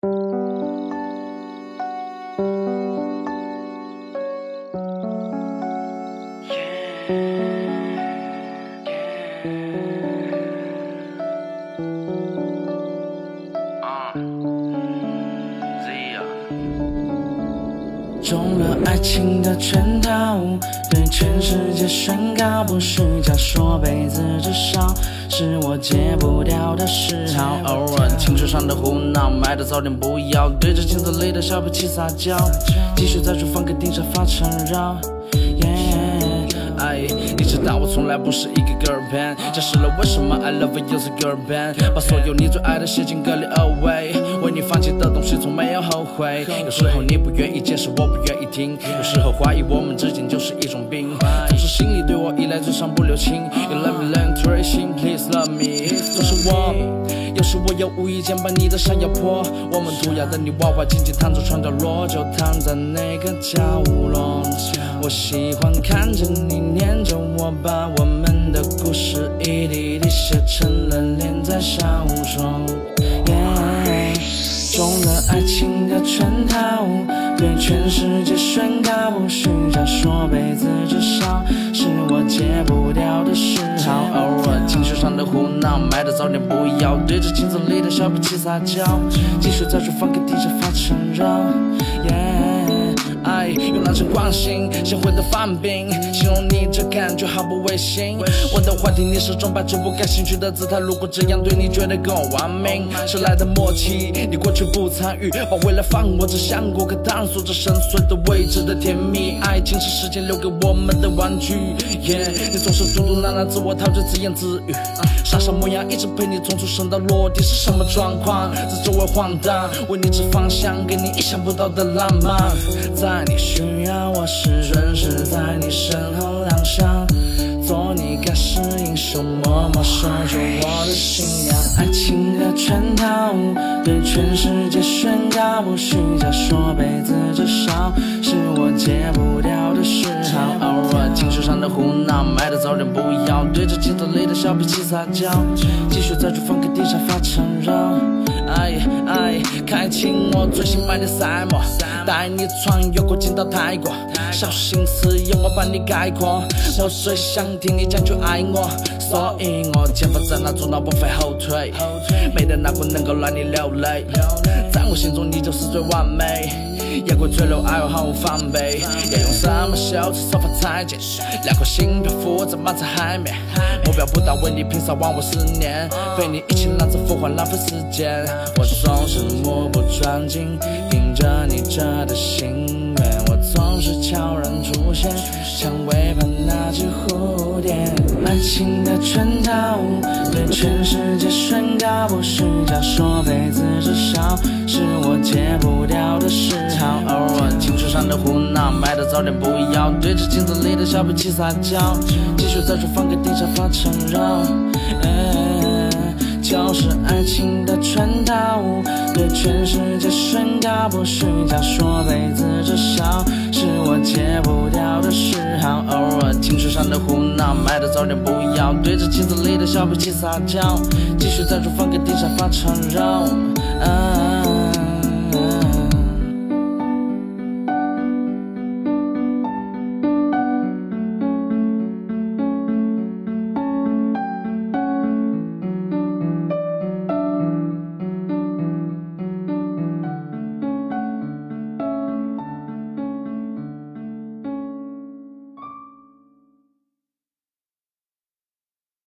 Yeah. Mm -hmm. 中了爱情的圈套，对全世界宣告不是假，说辈子至少是我戒不掉的嗜好。偶尔情绪上的胡闹，买的早点不要，对着镜子里的小脾气撒娇，继续在厨房客厅沙发缠绕。你知道我从来不是一个 girl band，解释了为什么 I love you 是 girl band，把所有你最爱的写进歌里 away，为你放弃的东西从没有后悔。有时候你不愿意解释，我不愿意听，有时候怀疑我们之间就是一种病，总是心里对我依赖，嘴上不留情。You let me learn to r a i n g please love me，总是我，有时我又无意间把你的想要破，我们涂鸦的泥娃娃静静躺着床角落，就躺在那个角落。我喜欢看着你念着我，把我们的故事一滴滴写成了连载小全世界宣告不虚假，说辈子至少是我戒不掉的嗜好。偶尔情绪上的胡闹，买的早点不要，对着镜子里的小脾气撒娇，继续在厨房给地下发缠绕。那种惯性写会的范冰，形容你这感觉毫不违心。我的话题你始终摆出不感兴趣的姿态，如果这样对你觉得够完美，谁来的默契？你过去不参与，把未来放我，只想过客，探索着深邃的未知的甜蜜。爱情是时间留给我们的玩具。你总是嘟嘟囔囔，自我陶醉，自言自语，傻傻模样，一直陪你从出生到落地是什么状况？在周围晃荡，为你指方向，给你意想不到的浪漫，在你。需要我时，准时在你身后亮相，做你盖世英雄，默默守住我的信仰。爱情的圈套，对全世界宣告不虚假，说辈子至少是我戒不掉的嗜好。偶尔情绪上的胡闹，买的早点不要，对着镜子里的小脾气撒娇，继续在厨房客厅沙发缠绕。开启我最新买的赛摩，带你穿越国境到泰国，小心思由我帮你概括。我最想听你讲句爱我，所以我前方在那做到不费后退，没得哪个能够让你流泪，在我心中你就是最完美。夜鬼坠落，爱我毫无防备。要用什么修辞手法才解？两颗心漂浮在马在海面，目标不到，为你拼杀忘我思念，陪你一起浪子浮华，浪费时间。我总是目不转睛，听着你这的心愿。我总是悄然出现，像尾巴那只蝴蝶。爱情的圈套，对全世界宣告不虚假，说辈子至少是我戒不掉的嗜好。偶尔情绪上的胡闹，买的早点不要，对着镜子里的小脾气撒娇，继续在厨房给地上发缠绕。就是爱情的圈套，对全世界宣告不虚假，说辈子至少是我戒不掉的嗜好。偶尔情绪上的胡闹，买的早点不要，对着镜子里的小脾气撒娇，继续在厨房给地上发缠绕。